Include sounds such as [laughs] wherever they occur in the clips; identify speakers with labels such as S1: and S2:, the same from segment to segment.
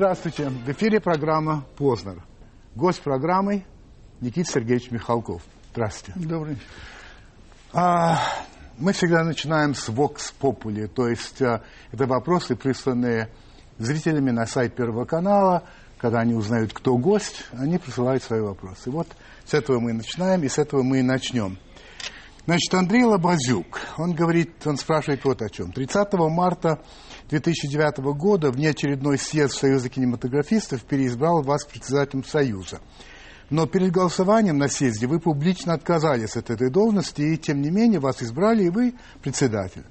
S1: Здравствуйте. В эфире программа «Познер». Гость программы Никита Сергеевич Михалков. Здравствуйте.
S2: Добрый
S1: а, Мы всегда начинаем с Vox Populi, то есть а, это вопросы, присланные зрителями на сайт Первого канала. Когда они узнают, кто гость, они присылают свои вопросы. Вот с этого мы начинаем, и с этого мы и начнем. Значит, Андрей Лобазюк, он говорит, он спрашивает вот о чем. 30 марта 2009 года внеочередной съезд Союза кинематографистов переизбрал вас председателем Союза. Но перед голосованием на съезде вы публично отказались от этой должности, и тем не менее вас избрали, и вы председатель.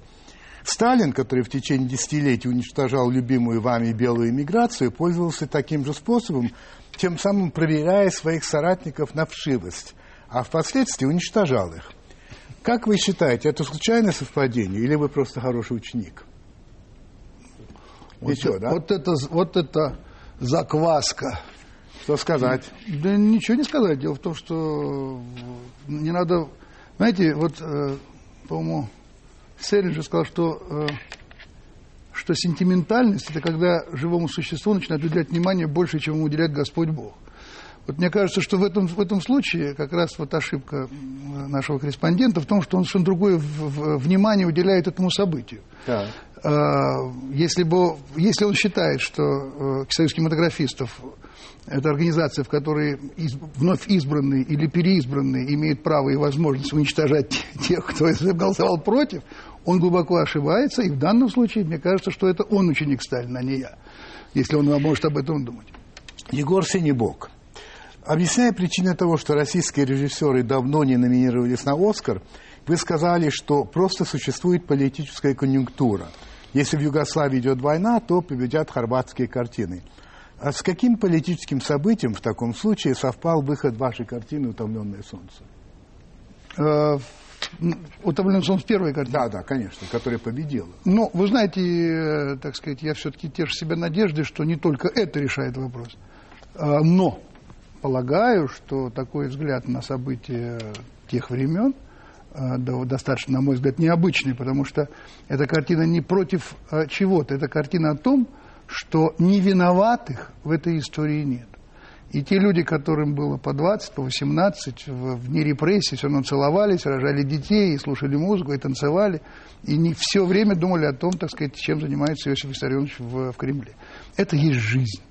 S1: Сталин, который в течение десятилетий уничтожал любимую вами белую эмиграцию, пользовался таким же способом, тем самым проверяя своих соратников на вшивость, а впоследствии уничтожал их. Как вы считаете, это случайное совпадение или вы просто хороший ученик?
S2: Вот, Еще, да? вот, это, вот это закваска.
S1: Что сказать?
S2: Да ничего не сказать. Дело в том, что не надо... Знаете, вот, э, по-моему, Селлинджер сказал, что, э, что сентиментальность – это когда живому существу начинает уделять внимание больше, чем ему уделяет Господь Бог. Вот мне кажется, что в этом, в этом случае как раз вот ошибка нашего корреспондента в том, что он совершенно другое внимание уделяет этому событию. Да. Если, бы, если он считает, что э, Союз кинематографистов – это организация, в которой из, вновь избранные или переизбранные имеют право и возможность уничтожать тех, кто [laughs] голосовал против, он глубоко ошибается, и в данном случае мне кажется, что это он ученик Сталина, а не я, если он может об этом думать.
S1: Егор Синебок – Объясняя причины того, что российские режиссеры давно не номинировались на «Оскар», вы сказали, что просто существует политическая конъюнктура. Если в Югославии идет война, то победят хорватские картины. А с каким политическим событием в таком случае совпал выход вашей картины «Утомленное солнце»?
S2: Э, «Утомленное солнце» первой картины?
S1: Да, да, конечно, которая победила.
S2: Ну, вы знаете, э, так сказать, я все-таки тешу себя надежды, что не только это решает вопрос. Э, но полагаю, что такой взгляд на события тех времен э, достаточно, на мой взгляд, необычный, потому что эта картина не против э, чего-то, это картина о том, что невиноватых в этой истории нет. И те люди, которым было по 20, по 18, в, в дни репрессий, все равно целовались, рожали детей, и слушали музыку, и танцевали, и не все время думали о том, так сказать, чем занимается Иосиф Виссарионович в, в Кремле. Это есть жизнь.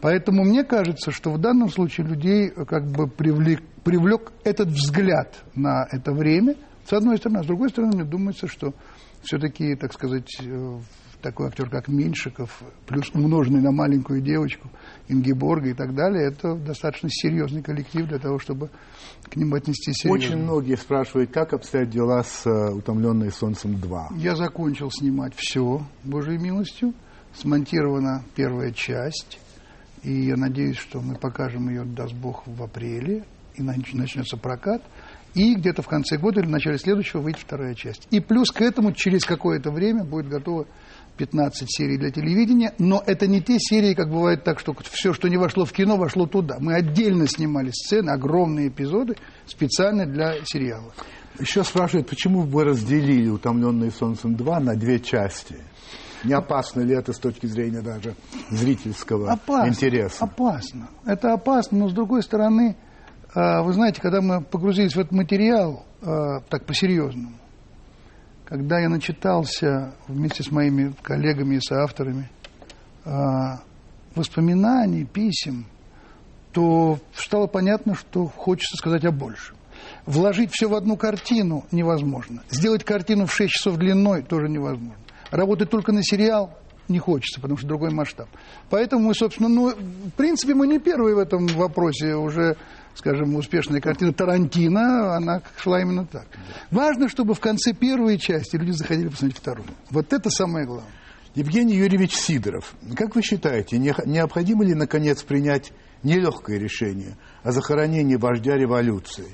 S2: Поэтому мне кажется, что в данном случае людей э, как бы привлек, привлек этот взгляд на это время, с одной стороны. А с другой стороны, мне думается, что все-таки, так сказать, э, такой актер, как Меньшиков, плюс умноженный на маленькую девочку, Ингеборга и так далее, это достаточно серьезный коллектив для того, чтобы к ним отнести серьезно.
S1: Очень многие спрашивают, как обстоят дела с uh, «Утомленные солнцем 2».
S2: Я закончил снимать все, Божьей милостью. Смонтирована первая часть. И я надеюсь, что мы покажем ее, даст Бог, в апреле, и начнется прокат. И где-то в конце года или в начале следующего выйдет вторая часть. И плюс к этому через какое-то время будет готово 15 серий для телевидения, но это не те серии, как бывает так, что все, что не вошло в кино, вошло туда. Мы отдельно снимали сцены, огромные эпизоды, специально для сериала.
S1: Еще спрашивают, почему вы разделили «Утомленные солнцем 2» на две части? Не опасно ли это с точки зрения даже зрительского опасно, интереса?
S2: Опасно. Это опасно, но с другой стороны, а, вы знаете, когда мы погрузились в этот материал, а, так по-серьезному, когда я начитался вместе с моими коллегами и соавторами а, воспоминаний, писем, то стало понятно, что хочется сказать о большем. Вложить все в одну картину невозможно. Сделать картину в 6 часов длиной тоже невозможно. Работать только на сериал не хочется, потому что другой масштаб. Поэтому мы, собственно, ну, в принципе, мы не первые в этом вопросе уже, скажем, успешная картина Тарантино, она шла именно так. Важно, чтобы в конце первой части люди заходили посмотреть вторую. Вот это самое главное.
S1: Евгений Юрьевич Сидоров, как вы считаете, необходимо ли, наконец, принять нелегкое решение о захоронении вождя революции?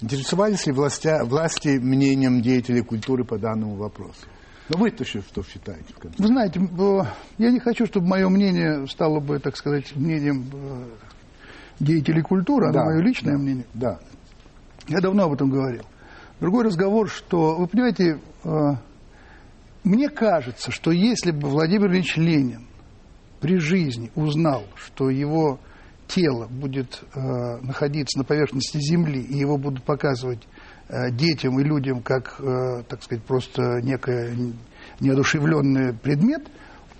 S1: Интересовались ли властя, власти мнением деятелей культуры по данному вопросу? Но вы-то что считаете?
S2: Вы знаете, я не хочу, чтобы мое мнение стало бы, так сказать, мнением э, деятелей культуры, да, мое личное
S1: да,
S2: мнение.
S1: Да.
S2: Я давно об этом говорил. Другой разговор, что, вы понимаете, э, мне кажется, что если бы Владимир Ильич Ленин при жизни узнал, что его тело будет э, находиться на поверхности Земли, и его будут показывать э, детям и людям как, э, так сказать, просто некий неодушевленный предмет,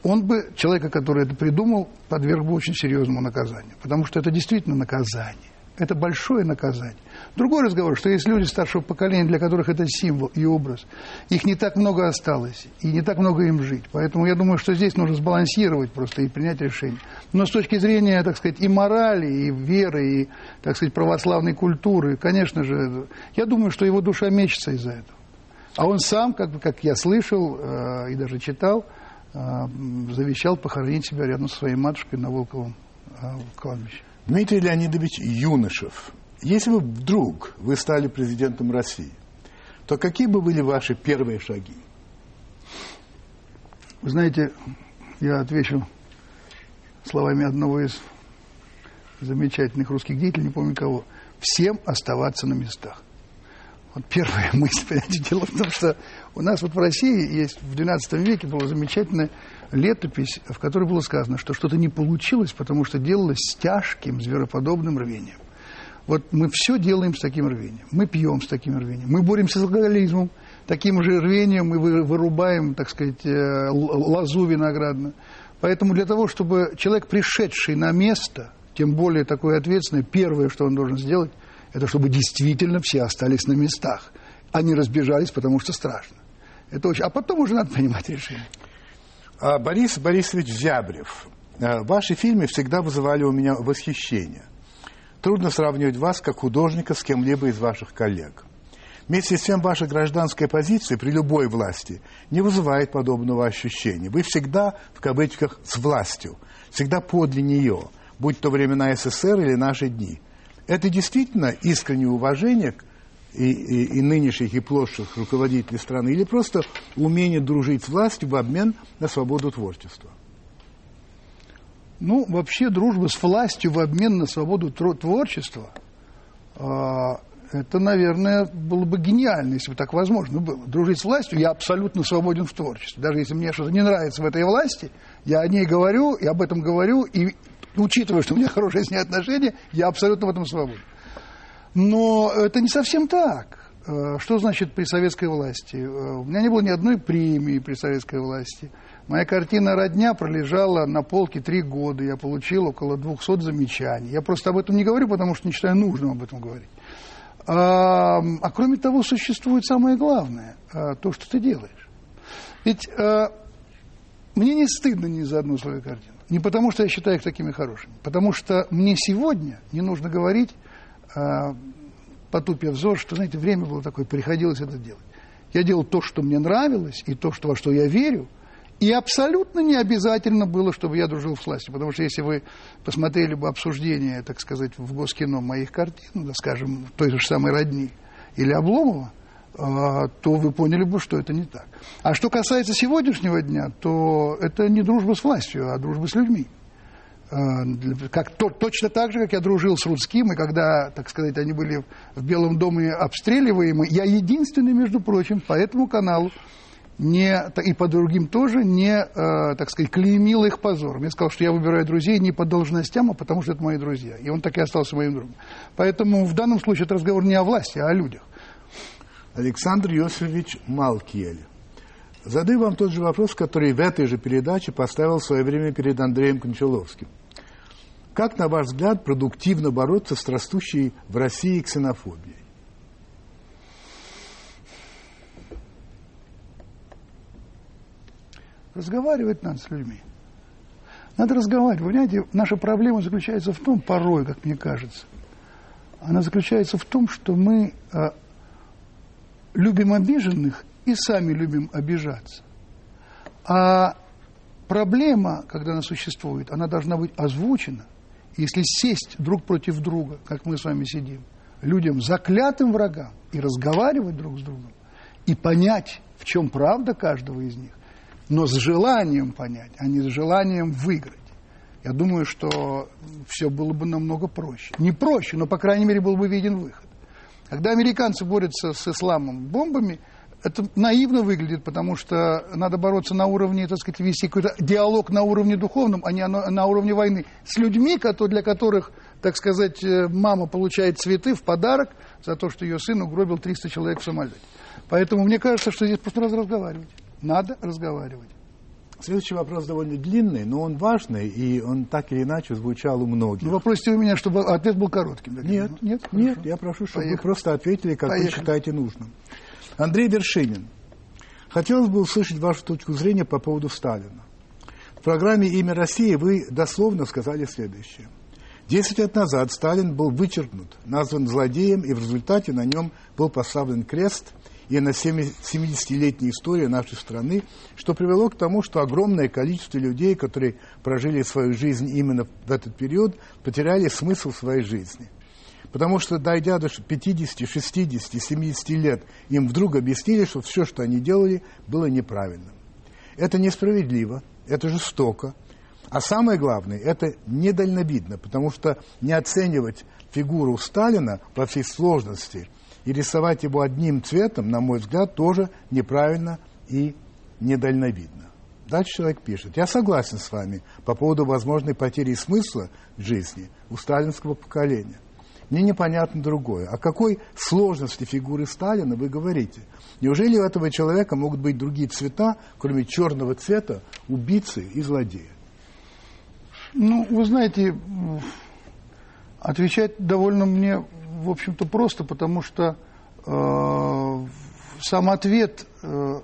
S2: он бы, человека, который это придумал, подверг бы очень серьезному наказанию. Потому что это действительно наказание. Это большое наказание. Другой разговор, что есть люди старшего поколения, для которых это символ и образ. Их не так много осталось, и не так много им жить. Поэтому я думаю, что здесь нужно сбалансировать просто и принять решение. Но с точки зрения, так сказать, и морали, и веры, и, так сказать, православной культуры, конечно же, я думаю, что его душа мечется из-за этого. А он сам, как, как я слышал э, и даже читал, э, завещал похоронить себя рядом со своей матушкой на Волковом э, кладбище.
S1: Дмитрий Леонидович Юношев, если бы вдруг вы стали президентом России, то какие бы были ваши первые шаги?
S2: Вы знаете, я отвечу словами одного из замечательных русских деятелей, не помню кого, всем оставаться на местах. Вот первая [laughs] мысль, понимаете, дело в том, что у нас вот в России есть в XII веке была замечательная летопись, в которой было сказано, что что-то не получилось, потому что делалось с тяжким звероподобным рвением. Вот мы все делаем с таким рвением. Мы пьем с таким рвением. Мы боремся с алкоголизмом. Таким же рвением мы вырубаем, так сказать, э, лозу виноградную. Поэтому для того, чтобы человек, пришедший на место, тем более такое ответственное, первое, что он должен сделать, это чтобы действительно все остались на местах, а не разбежались, потому что страшно. Это очень... А потом уже надо принимать решение.
S1: А, Борис Борисович Зябрев, а, ваши фильмы всегда вызывали у меня восхищение. Трудно сравнивать вас как художника с кем-либо из ваших коллег. Вместе с тем ваша гражданская позиция при любой власти не вызывает подобного ощущения. Вы всегда, в кавычках, с властью, всегда подле нее, будь то времена СССР или наши дни. Это действительно искреннее уважение к и, и, и нынешних, и прошлых руководителей страны, или просто умение дружить с властью в обмен на свободу творчества?
S2: Ну, вообще дружба с властью в обмен на свободу творчества, э, это, наверное, было бы гениально, если бы так возможно было. Дружить с властью, я абсолютно свободен в творчестве. Даже если мне что-то не нравится в этой власти, я о ней говорю, и об этом говорю, и учитывая, что у меня хорошие с ней отношения, я абсолютно в этом свободен. Но это не совсем так. Э, что значит при советской власти? Э, у меня не было ни одной премии при советской власти. Моя картина «Родня» пролежала на полке три года. Я получил около 200 замечаний. Я просто об этом не говорю, потому что не считаю нужным об этом говорить. А, а кроме того, существует самое главное э, – то, что ты делаешь. Ведь а, мне не стыдно ни за одну свою картину. Не потому, что я считаю их такими хорошими. Потому что мне сегодня не нужно говорить а, потупив взор, что, знаете, время было такое, приходилось это делать. Я делал то, что мне нравилось, и то, что, во что я верю, и абсолютно не обязательно было, чтобы я дружил с властью. Потому что если вы посмотрели бы обсуждение, так сказать, в Госкино моих картин, да, скажем, той же самой Родни или Обломова, а, то вы поняли бы, что это не так. А что касается сегодняшнего дня, то это не дружба с властью, а дружба с людьми. Э, как, то, точно так же, как я дружил с Рудским, и когда, так сказать, они были в Белом доме обстреливаемы, я единственный, между прочим, по этому каналу не, и по другим тоже не, э, так сказать, клеймил их позором. Я сказал, что я выбираю друзей не по должностям, а потому что это мои друзья. И он так и остался моим другом. Поэтому в данном случае это разговор не о власти, а о людях.
S1: Александр Йосифович Малкиель. Задаю вам тот же вопрос, который в этой же передаче поставил в свое время перед Андреем Кончаловским. Как, на ваш взгляд, продуктивно бороться с растущей в России ксенофобией?
S2: Разговаривать надо с людьми. Надо разговаривать. Вы понимаете, наша проблема заключается в том, порой, как мне кажется, она заключается в том, что мы э, любим обиженных и сами любим обижаться. А проблема, когда она существует, она должна быть озвучена если сесть друг против друга, как мы с вами сидим, людям заклятым врагам и разговаривать друг с другом, и понять, в чем правда каждого из них, но с желанием понять, а не с желанием выиграть. Я думаю, что все было бы намного проще. Не проще, но, по крайней мере, был бы виден выход. Когда американцы борются с исламом бомбами, это наивно выглядит, потому что надо бороться на уровне, так сказать, вести какой-то диалог на уровне духовном, а не на, уровне войны. С людьми, для которых, так сказать, э, мама получает цветы в подарок за то, что ее сын угробил 300 человек в самолете. Поэтому мне кажется, что здесь просто надо разговаривать. Надо разговаривать.
S1: Следующий вопрос довольно длинный, но он важный, и он так или иначе звучал у многих. Ну,
S2: вы просите у меня, чтобы ответ был коротким.
S1: Нет, нет, нет, я прошу, чтобы Поехали. вы просто ответили, как Поехали. вы считаете нужным. Андрей Вершинин. Хотелось бы услышать вашу точку зрения по поводу Сталина. В программе «Имя России» вы дословно сказали следующее. Десять лет назад Сталин был вычеркнут, назван злодеем, и в результате на нем был поставлен крест – и на 70-летней истории нашей страны, что привело к тому, что огромное количество людей, которые прожили свою жизнь именно в этот период, потеряли смысл своей жизни. Потому что, дойдя до 50, 60, 70 лет, им вдруг объяснили, что все, что они делали, было неправильным. Это несправедливо, это жестоко. А самое главное, это недальновидно, потому что не оценивать фигуру Сталина во всей сложности – и рисовать его одним цветом, на мой взгляд, тоже неправильно и недальновидно. Дальше человек пишет. Я согласен с вами по поводу возможной потери смысла жизни у сталинского поколения. Мне непонятно другое. О какой сложности фигуры Сталина вы говорите? Неужели у этого человека могут быть другие цвета, кроме черного цвета, убийцы и злодея?
S2: Ну, вы знаете, отвечать довольно мне в общем-то, просто, потому что э, сам ответ э,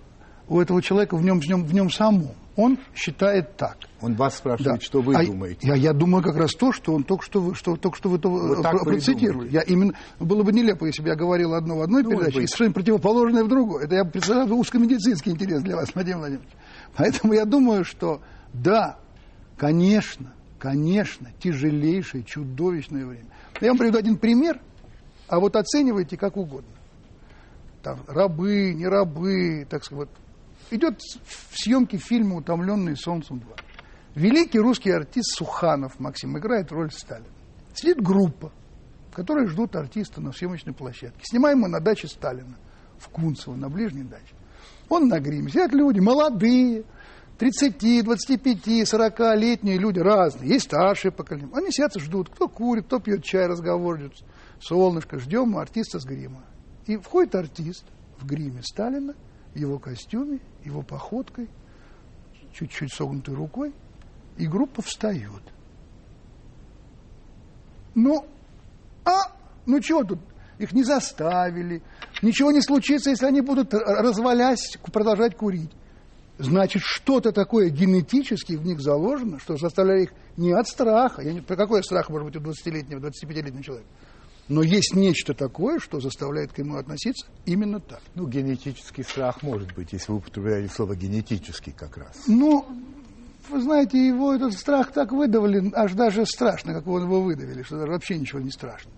S2: у этого человека в нем, в нем, в нем самом. Он считает так.
S1: Он вас спрашивает, да. что вы
S2: а
S1: думаете.
S2: Я, я думаю как раз то, что он только что вы, что, только что вы то вот э, процитировали. Я именно, было бы нелепо, если бы я говорил одно в одной ну, передаче, и совершенно противоположное в другой. Это я представляю узкомедицинский интерес для вас, Владимир Владимирович. Поэтому я думаю, что да, конечно, конечно, тяжелейшее, чудовищное время. Я вам приведу один пример, а вот оценивайте как угодно. Там рабы, не рабы, так сказать. Вот. Идет в съемке фильма «Утомленный солнцем 2». Великий русский артист Суханов Максим играет роль Сталина. Сидит группа, которая ждут артиста на съемочной площадке. Снимаем мы на даче Сталина в Кунцево, на ближней даче. Он на гриме. Сидят люди молодые, 30, 25, 40-летние люди разные. Есть старшие поколения. Они сидят и ждут. Кто курит, кто пьет чай, разговаривают солнышко, ждем артиста с грима. И входит артист в гриме Сталина, его костюме, его походкой, чуть-чуть согнутой рукой, и группа встает. Ну, а, ну чего тут? Их не заставили. Ничего не случится, если они будут, развалясь, продолжать курить. Значит, что-то такое генетически в них заложено, что заставляет их не от страха. Я не, про какой страх может быть у 20-летнего, 25-летнего человека? Но есть нечто такое, что заставляет к нему относиться именно так.
S1: Ну, генетический страх может быть, если вы употребляете слово генетический как раз.
S2: Ну, вы знаете, его этот страх так выдавали, аж даже страшно, как его выдавили, что даже вообще ничего не страшно.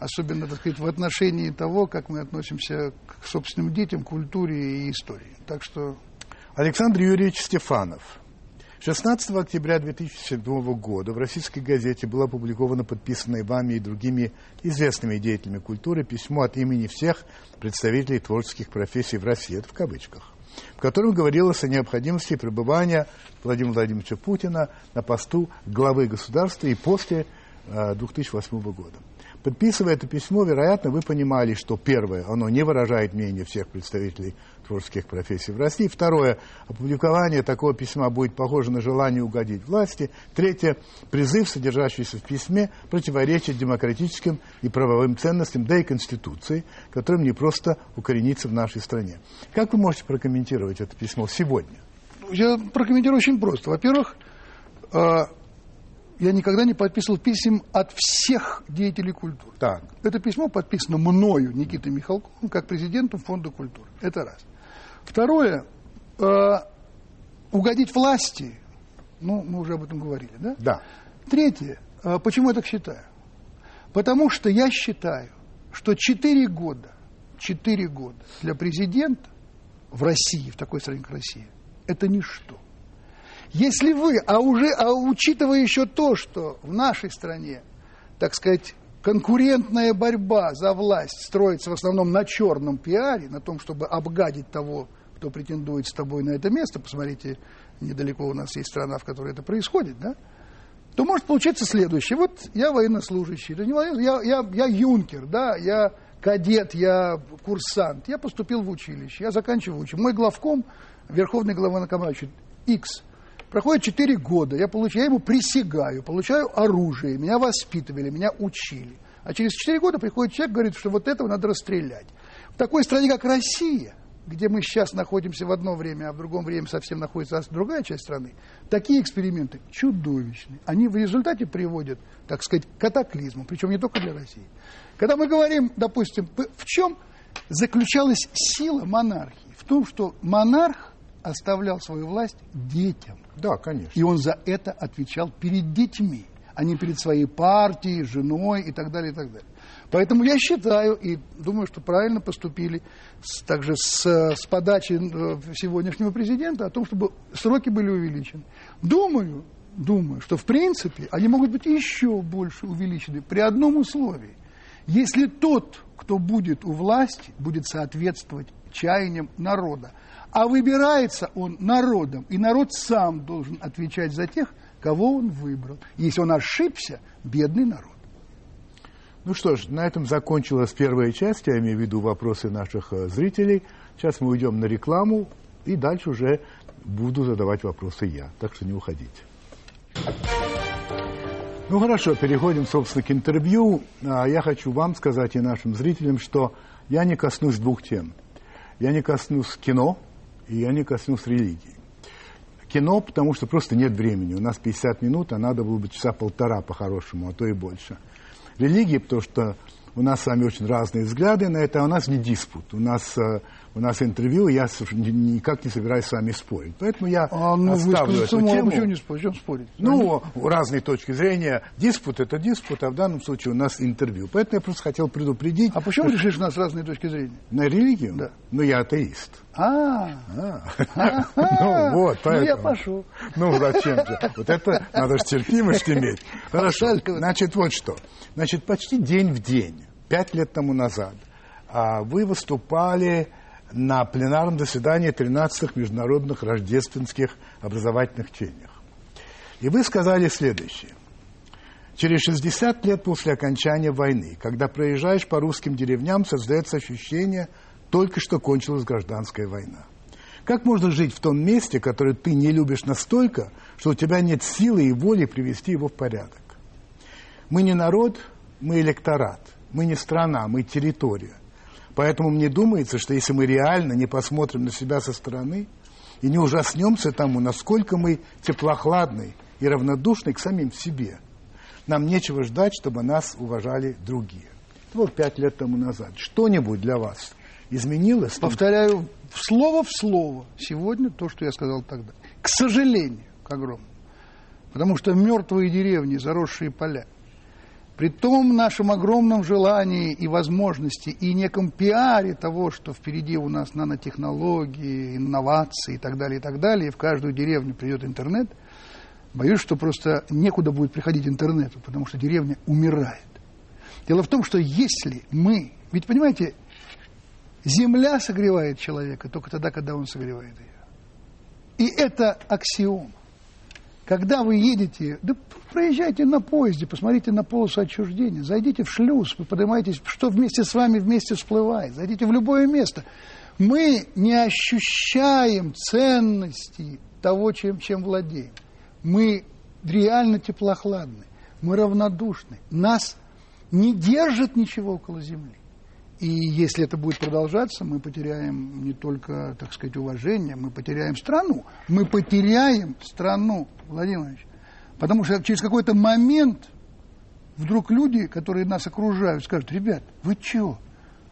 S2: Особенно, так сказать, в отношении того, как мы относимся к собственным детям, культуре и истории. Так что...
S1: Александр Юрьевич Стефанов – 16 октября 2007 года в российской газете было опубликовано подписанное вами и другими известными деятелями культуры письмо от имени всех представителей творческих профессий в России, это в кавычках, в котором говорилось о необходимости пребывания Владимира Владимировича Путина на посту главы государства и после 2008 э, года. Подписывая это письмо, вероятно, вы понимали, что первое, оно не выражает мнение всех представителей творческих профессий в России. Второе, опубликование такого письма будет похоже на желание угодить власти. Третье, призыв, содержащийся в письме, противоречит демократическим и правовым ценностям, да и Конституции, которым не просто укорениться в нашей стране. Как вы можете прокомментировать это письмо сегодня?
S2: Я прокомментирую очень просто. Во-первых, а, я никогда не подписывал писем от всех деятелей культуры.
S1: Так.
S2: Это письмо подписано мною, Никитой Михалковым, как президентом Фонда культуры. Это раз. Второе, э, угодить власти, ну, мы уже об этом говорили, да?
S1: Да.
S2: Третье, э, почему я так считаю? Потому что я считаю, что четыре года, четыре года для президента в России, в такой стране, как Россия, это ничто. Если вы, а уже, а учитывая еще то, что в нашей стране, так сказать, конкурентная борьба за власть строится в основном на черном пиаре, на том, чтобы обгадить того, кто претендует с тобой на это место, посмотрите, недалеко у нас есть страна, в которой это происходит, да, то может получиться следующее. Вот я военнослужащий, я, я, я юнкер, да, я кадет, я курсант, я поступил в училище, я заканчиваю училище. Мой главком, верховный главнокомандующий, X, проходит 4 года, я, получаю, я ему присягаю, получаю оружие, меня воспитывали, меня учили. А через 4 года приходит человек, говорит, что вот этого надо расстрелять. В такой стране, как Россия, где мы сейчас находимся в одно время, а в другом время совсем находится другая часть страны, такие эксперименты чудовищны. Они в результате приводят, так сказать, к катаклизму, причем не только для России. Когда мы говорим, допустим, в чем заключалась сила монархии? В том, что монарх оставлял свою власть детям.
S1: Да, конечно.
S2: И он за это отвечал перед детьми, а не перед своей партией, женой и так далее, и так далее. Поэтому я считаю и думаю, что правильно поступили с, также с, с подачи э, сегодняшнего президента о том, чтобы сроки были увеличены. Думаю, думаю, что в принципе они могут быть еще больше увеличены при одном условии. Если тот, кто будет у власти, будет соответствовать чаяниям народа. А выбирается он народом, и народ сам должен отвечать за тех, кого он выбрал. Если он ошибся, бедный народ.
S1: Ну что ж, на этом закончилась первая часть, я имею в виду вопросы наших э, зрителей. Сейчас мы уйдем на рекламу, и дальше уже буду задавать вопросы я. Так что не уходите. Ну хорошо, переходим, собственно, к интервью. А я хочу вам сказать и нашим зрителям, что я не коснусь двух тем. Я не коснусь кино, и я не коснусь религии. Кино, потому что просто нет времени. У нас 50 минут, а надо было бы часа полтора по-хорошему, а то и больше – религии, потому что у нас с вами очень разные взгляды на это, а у нас не диспут. У нас, э, у нас интервью, я никак не собираюсь с вами спорить. Поэтому я
S2: а, ну,
S1: оставлю эту тему.
S2: Почему не спорить? Чем спорить?
S1: Ну, ну, разные точки зрения. Диспут – это диспут, а в данном случае у нас интервью. Поэтому я просто хотел предупредить.
S2: А почему что... решишь, у нас разные точки зрения?
S1: На религию?
S2: Да.
S1: Ну, я атеист.
S2: А, [laughs]
S1: ну вот, поэтому. Ну,
S2: я пошел.
S1: Ну, зачем же? Вот это надо же терпимость иметь. Хорошо, значит, вот что. Значит, почти день в день, пять лет тому назад, а, вы выступали на пленарном заседании 13-х международных рождественских образовательных чтениях. И вы сказали следующее. Через 60 лет после окончания войны, когда проезжаешь по русским деревням, создается ощущение, только что кончилась гражданская война. Как можно жить в том месте, которое ты не любишь настолько, что у тебя нет силы и воли привести его в порядок? Мы не народ, мы электорат. Мы не страна, мы территория. Поэтому мне думается, что если мы реально не посмотрим на себя со стороны и не ужаснемся тому, насколько мы теплохладны и равнодушны к самим себе, нам нечего ждать, чтобы нас уважали другие. Это вот пять лет тому назад. Что-нибудь для вас изменилось?
S2: Повторяю, слово в слово сегодня то, что я сказал тогда. К сожалению, к огромному. Потому что мертвые деревни, заросшие поля, при том нашем огромном желании и возможности и неком пиаре того, что впереди у нас нанотехнологии, инновации и так далее, и так далее, и в каждую деревню придет интернет, боюсь, что просто некуда будет приходить интернету, потому что деревня умирает. Дело в том, что если мы... Ведь, понимаете, земля согревает человека только тогда, когда он согревает ее. И это аксиома. Когда вы едете, да проезжайте на поезде, посмотрите на полосу отчуждения, зайдите в шлюз, вы поднимаетесь, что вместе с вами вместе всплывает, зайдите в любое место. Мы не ощущаем ценности того, чем, чем владеем. Мы реально теплохладны, мы равнодушны. Нас не держит ничего около земли. И если это будет продолжаться, мы потеряем не только, так сказать, уважение, мы потеряем страну. Мы потеряем страну, Владимир Владимирович. Потому что через какой-то момент вдруг люди, которые нас окружают, скажут, ребят, вы чего?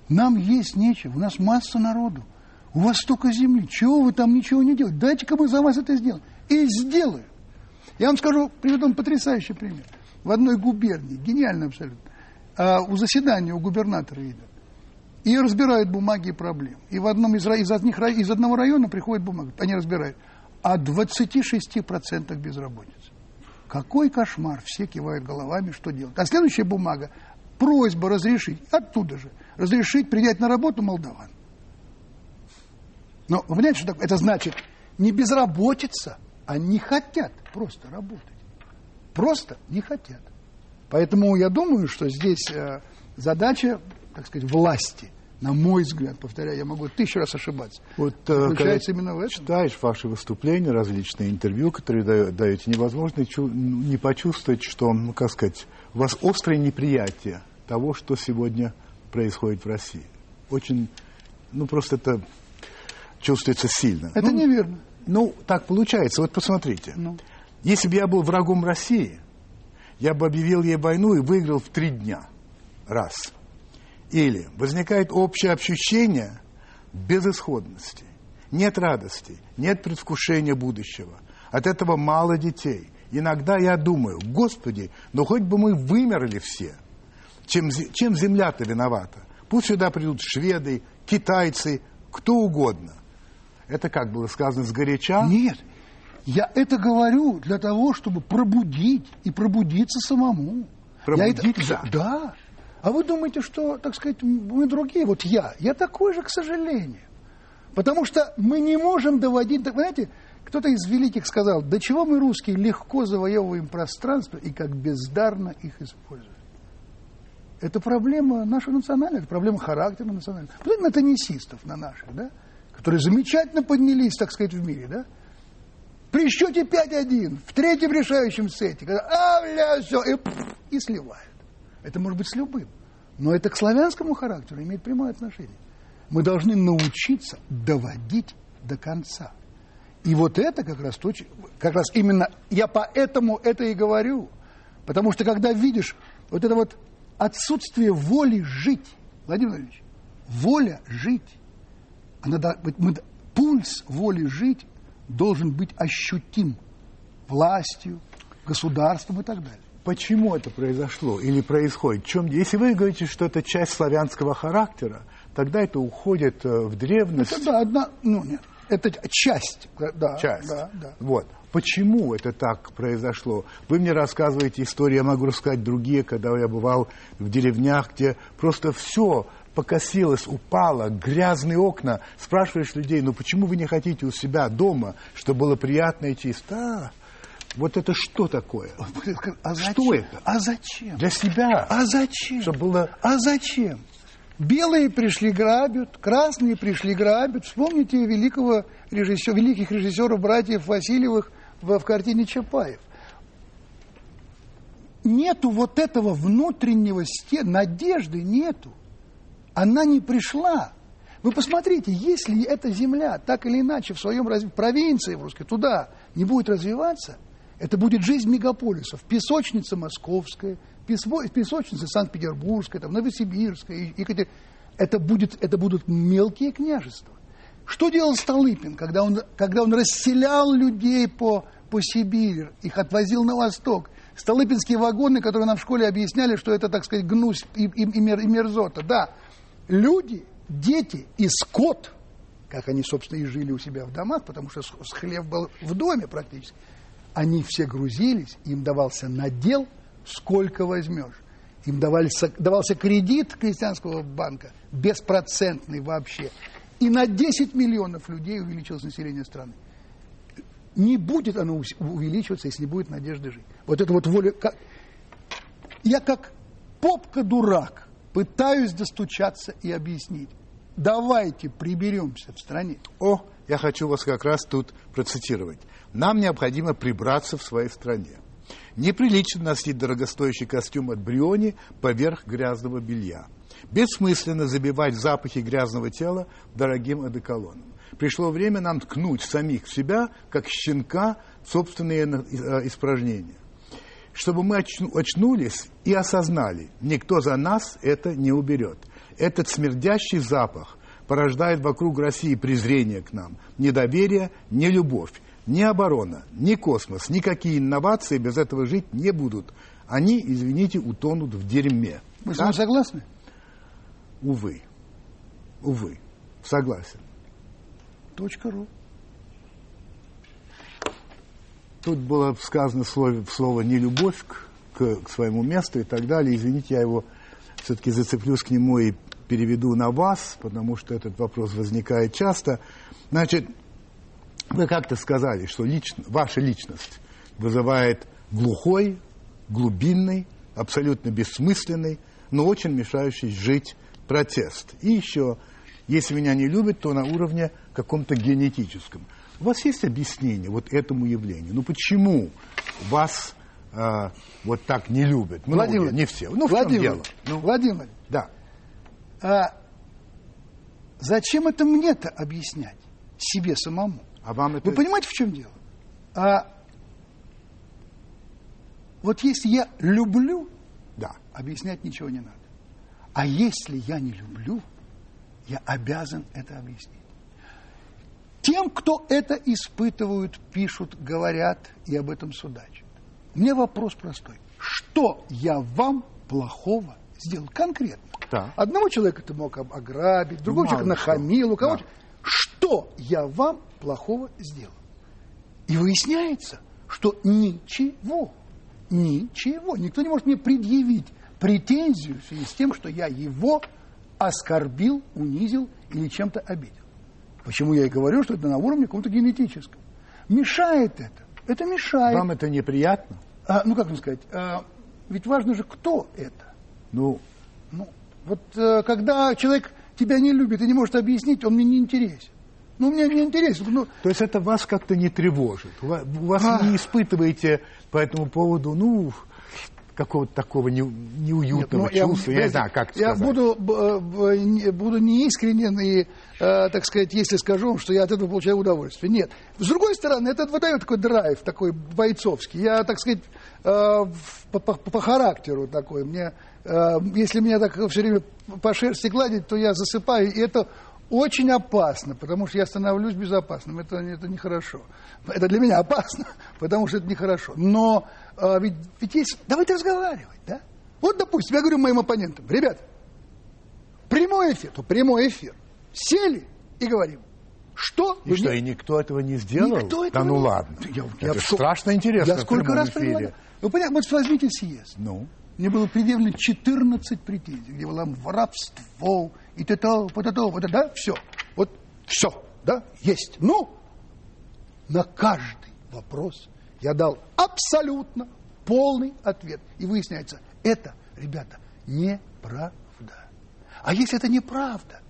S2: Нам есть нечего, у нас масса народу, у вас столько земли, чего вы там ничего не делаете? Дайте-ка мы за вас это сделаем. И сделаем. Я вам скажу, приведу вам потрясающий пример. В одной губернии, гениально абсолютно, а у заседания у губернатора идет и разбирают бумаги и проблемы. И в одном из, из, одних, из одного района приходит бумага, они разбирают. О 26% безработицы. Какой кошмар, все кивают головами, что делать. А следующая бумага просьба разрешить, оттуда же, разрешить принять на работу молдаван. Но вы понимаете, что такое? Это значит не безработица, а не хотят просто работать. Просто не хотят. Поэтому я думаю, что здесь э, задача, так сказать, власти, на мой взгляд, повторяю, я могу тысячу раз ошибаться,
S1: Вот, э, когда
S2: заключается именно в этом.
S1: читаешь ваши выступления, различные интервью, которые даете, невозможно не почувствовать, что, ну, как сказать, у вас острое неприятие того, что сегодня происходит в России. Очень, ну, просто это чувствуется сильно.
S2: Это
S1: ну,
S2: неверно.
S1: Ну, так получается. Вот посмотрите.
S2: Ну.
S1: Если бы я был врагом России, я бы объявил ей войну и выиграл в три дня. Раз. Или возникает общее ощущение безысходности. Нет радости, нет предвкушения будущего. От этого мало детей. Иногда я думаю, Господи, ну хоть бы мы вымерли все. Чем, чем земля-то виновата? Пусть сюда придут шведы, китайцы, кто угодно. Это, как было сказано, сгоряча.
S2: Нет, я это говорю для того, чтобы пробудить и пробудиться самому. Я это-
S1: Пробудиться?
S2: да. А вы думаете, что, так сказать, мы другие? Вот я. Я такой же, к сожалению. Потому что мы не можем доводить... до- Знаете, кто-то из великих сказал, до чего мы, русские, легко завоевываем пространство и как бездарно их используем. Это проблема наша национальная, это проблема характера национального. Посмотрите на теннисистов, на наших, да? которые замечательно поднялись, так сказать, в мире, да? При счете 5-1, в третьем решающем сете, когда а, бля, все, и, и сливают. Это может быть с любым. Но это к славянскому характеру имеет прямое отношение. Мы должны научиться доводить до конца. И вот это как раз то, как раз именно я поэтому это и говорю. Потому что когда видишь вот это вот отсутствие воли жить, Владимир Владимирович, воля жить, она, мы- пульс воли жить должен быть ощутим властью, государством и так далее.
S1: Почему это произошло или происходит? В чем, если вы говорите, что это часть славянского характера, тогда это уходит э, в древность.
S2: Это да, одна, ну нет, это часть, да,
S1: часть.
S2: да, да.
S1: Вот. Почему это так произошло? Вы мне рассказываете истории, я могу рассказать другие, когда я бывал в деревнях, где просто все покосилось, упало, грязные окна. Спрашиваешь людей, ну почему вы не хотите у себя дома, чтобы было приятно и чисто? А, вот это что такое?
S2: А
S1: Что
S2: зачем?
S1: это?
S2: А зачем?
S1: Для себя.
S2: А зачем?
S1: Чтобы было...
S2: А зачем? Белые пришли грабят, красные пришли грабят. Вспомните великого режиссера, великих режиссеров братьев Васильевых в, в картине Чапаев. Нету вот этого внутреннего стен, надежды нету. Она не пришла. Вы посмотрите, если эта земля так или иначе в своем развитии, провинции в русской, туда не будет развиваться, это будет жизнь мегаполисов. Песочница Московская, песочница Санкт-Петербургская, там, Новосибирская, и- Екатер- это, будет, это будут мелкие княжества. Что делал Столыпин, когда он, когда он расселял людей по, по Сибири, их отвозил на восток? Столыпинские вагоны, которые нам в школе объясняли, что это, так сказать, гнусь и, и, и мер- и мерзота. Да, люди, дети и скот, как они, собственно, и жили у себя в домах, потому что хлеб был в доме практически, они все грузились, им давался надел, сколько возьмешь. Им давался, давался кредит крестьянского банка, беспроцентный вообще. И на 10 миллионов людей увеличилось население страны. Не будет оно увеличиваться, если не будет надежды жить. Вот это вот воля... как- Я как попка-дурак пытаюсь достучаться и объяснить. Давайте приберемся в стране.
S1: О, я хочу вас как раз тут процитировать. Нам необходимо прибраться в своей стране. Неприлично носить дорогостоящий костюм от Бриони поверх грязного белья. Бессмысленно забивать запахи грязного тела дорогим одеколоном. Пришло время нам ткнуть самих в себя, как щенка, собственные э, испражнения. Чтобы мы очну- очнулись и осознали, никто за нас это не уберет. Этот смердящий запах порождает вокруг России презрение к нам, недоверие, не любовь, ни оборона, ни космос, никакие инновации без этого жить не будут. Они, извините, утонут в дерьме.
S2: Вы с ним согласны?
S1: Увы. Увы. Согласен.
S2: Точка ру.
S1: Тут было сказано слово, слово «нелюбовь» к, к- к своему месту и так далее. Извините, я его все-таки зацеплюсь к нему и переведу на вас, потому что этот вопрос возникает часто. Значит, вы как-то сказали, что лично, ваша личность вызывает глухой, глубинный, абсолютно бессмысленный, но очень мешающий жить протест. И еще, если меня не любят, то на уровне каком-то генетическом. У вас есть объяснение вот этому явлению? Ну почему вас э, вот так не любят? Многие,
S2: Владимир,
S1: не все. Ну, в
S2: Владимир,
S1: чем дело? Ну,
S2: Владимир,
S1: да.
S2: А зачем это мне-то объяснять себе самому?
S1: А вам это...
S2: Вы понимаете, в чем дело? А вот если я люблю,
S1: Да.
S2: объяснять ничего не надо. А если я не люблю, я обязан это объяснить. Тем, кто это испытывают, пишут, говорят и об этом судачат. Мне вопрос простой. Что я вам плохого сделал конкретно?
S1: Да.
S2: Одного человека ты мог ограбить, другого
S1: Мало
S2: человека
S1: что.
S2: нахамил, у кого
S1: Да.
S2: Что я вам плохого сделал? И выясняется, что ничего, ничего. Никто не может мне предъявить претензию в связи с тем, что я его оскорбил, унизил или чем-то обидел. Почему я и говорю, что это на уровне каком-то генетическом. Мешает это. Это мешает.
S1: Вам это неприятно?
S2: А, ну, как вам сказать, а, ведь важно же, кто это.
S1: Ну,
S2: Ну, вот э, когда человек тебя не любит и не может объяснить, он мне не интересен. Ну, мне не интересен. Ну,
S1: то есть это вас как-то не тревожит? У ва- у вас
S2: А.
S1: не испытываете по этому поводу, ну, какого-то такого не- неуютного
S2: Нет, ну,
S1: чувства? Я, не знаю, как
S2: Я
S1: сказать.
S2: буду, б- не- буду неискренен и, э, так сказать, если скажу вам, что я от этого получаю удовольствие. Нет. С другой стороны, это выдает такой драйв, такой бойцовский. Я, так сказать, э, по, по- по характеру такой. Мне, э, если меня так все время по шерсти гладить, то я засыпаю, и это очень опасно, потому что я становлюсь безопасным. Это, это нехорошо. Это для меня опасно, [laughs] потому что это нехорошо. Но э, ведь, ведь есть... Давайте разговаривать, да? Вот, допустим, я говорю моим оппонентам, ребят, прямой эфир, то прямой эфир. Сели и говорим, что...
S1: И
S2: вы
S1: что,
S2: мне-
S1: и никто этого не сделал?
S2: Никто
S1: да
S2: этого
S1: ну
S2: не-
S1: ладно.
S2: Я-
S1: это
S2: я
S1: страшно интересно
S2: Я сколько раз
S1: эфире.
S2: предлагал. Вы понимаете, вот возьмите съезд.
S1: Ну,
S2: Мне было предъявлено 14 претензий, где было воровство, и то-то, то-то, вот это, да, все. Вот все, да, есть. Ну, на каждый вопрос я дал абсолютно полный ответ. И выясняется, это, ребята, неправда. А если это неправда,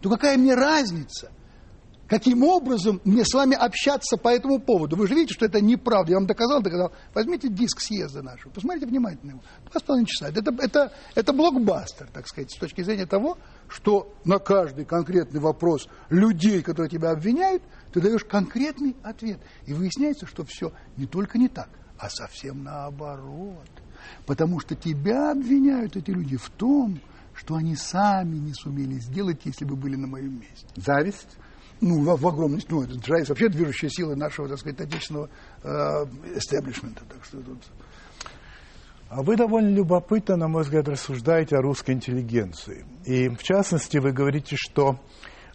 S2: то какая мне разница, каким образом мне с вами общаться по этому поводу? Вы же видите, что это неправда. Я вам доказал, доказал. Возьмите диск съезда нашего, посмотрите внимательно его. Два с половиной часа. Это, это, это блокбастер, так сказать, с точки зрения того, что на каждый конкретный вопрос людей, которые тебя обвиняют, ты даешь конкретный ответ. И выясняется, что все не только не так, а совсем наоборот. Потому что тебя обвиняют эти люди в том, что они сами не сумели сделать, если бы были на моем месте.
S1: зависть?
S2: Ну, в, в огромной ну, это же вообще движущая сила нашего, так сказать, отечественного э, эстеблишмента. Так что тут...
S1: А вы довольно любопытно, на мой взгляд, рассуждаете о русской интеллигенции. И, в частности, вы говорите, что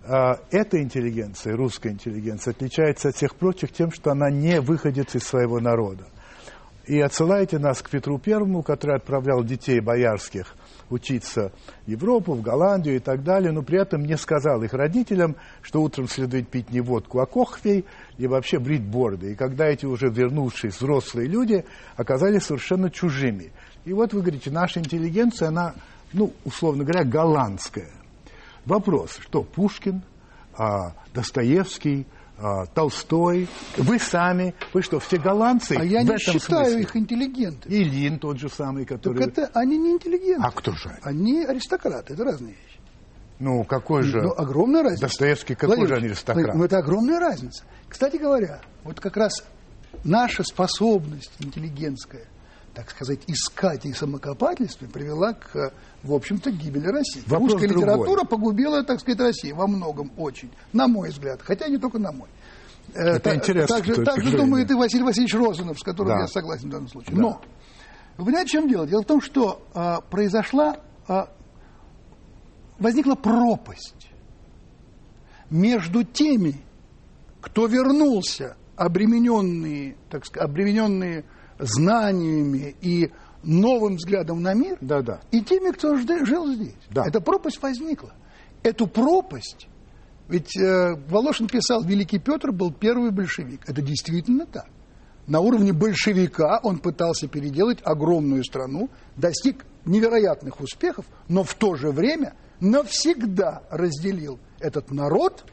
S1: э, эта интеллигенция, русская интеллигенция, отличается от всех прочих тем, что она не выходит из своего народа. И отсылаете нас к Петру Первому, который отправлял детей боярских учиться в Европу, в Голландию и так далее, но при этом не сказал их родителям, что утром следует пить не водку, а кохвей, и вообще брить бороды. И когда эти уже вернувшись взрослые люди оказались совершенно чужими. И вот вы говорите, наша интеллигенция, она, ну, условно говоря, голландская. Вопрос, что Пушкин, а, Достоевский, Толстой, вы сами, вы что, все голландцы?
S2: А я
S1: в
S2: не считаю
S1: смысле?
S2: их интеллигентами.
S1: И Лин тот же самый,
S2: Так
S1: который...
S2: это они не интеллигенты.
S1: А кто же?
S2: Они аристократы, это разные вещи.
S1: Ну, какой же...
S2: Ну, огромная разница.
S1: Достоевский какой
S2: Владимир
S1: же они аристократ?
S2: Ну, это огромная разница. Кстати говоря, вот как раз наша способность интеллигентская, так сказать, искать и самокопательство привела к, в общем-то, гибели России.
S1: Вопрос
S2: Русская
S1: другой.
S2: литература погубила, так сказать, Россию во многом очень, на мой взгляд, хотя не только на мой. Э,
S1: Это
S2: та-
S1: интересно,
S2: Так же, так же думает и Василий Васильевич Розанов, с которым
S1: Да.
S2: я согласен в данном случае.
S1: Да.
S2: Но, вы понимаете, в чем дело? Дело в том, что а, произошла, а, возникла пропасть между теми, кто вернулся, обремененные, так сказать, обремененные знаниями и новым взглядом на мир
S1: Да, да.
S2: и теми, кто жил здесь.
S1: Да.
S2: Эта пропасть возникла. Эту пропасть, ведь э, Волошин писал, Великий Петр был первый большевик. Это действительно так. На уровне большевика он пытался переделать огромную страну, достиг невероятных успехов, но в то же время навсегда разделил этот народ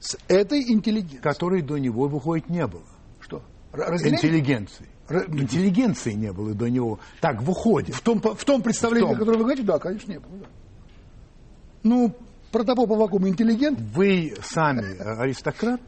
S2: с этой интеллигенцией.
S1: Которой до него, выходит, не было.
S2: Что? Разделение?
S1: Интеллигенции.
S2: Р-
S1: Интеллигенции не было до него. Так выходит.
S2: В том, в том представлении,
S1: В том.
S2: о котором вы говорите, да, конечно, не было. да. Ну, Протопоп Авакум интеллигент?
S1: Вы сами э, аристократ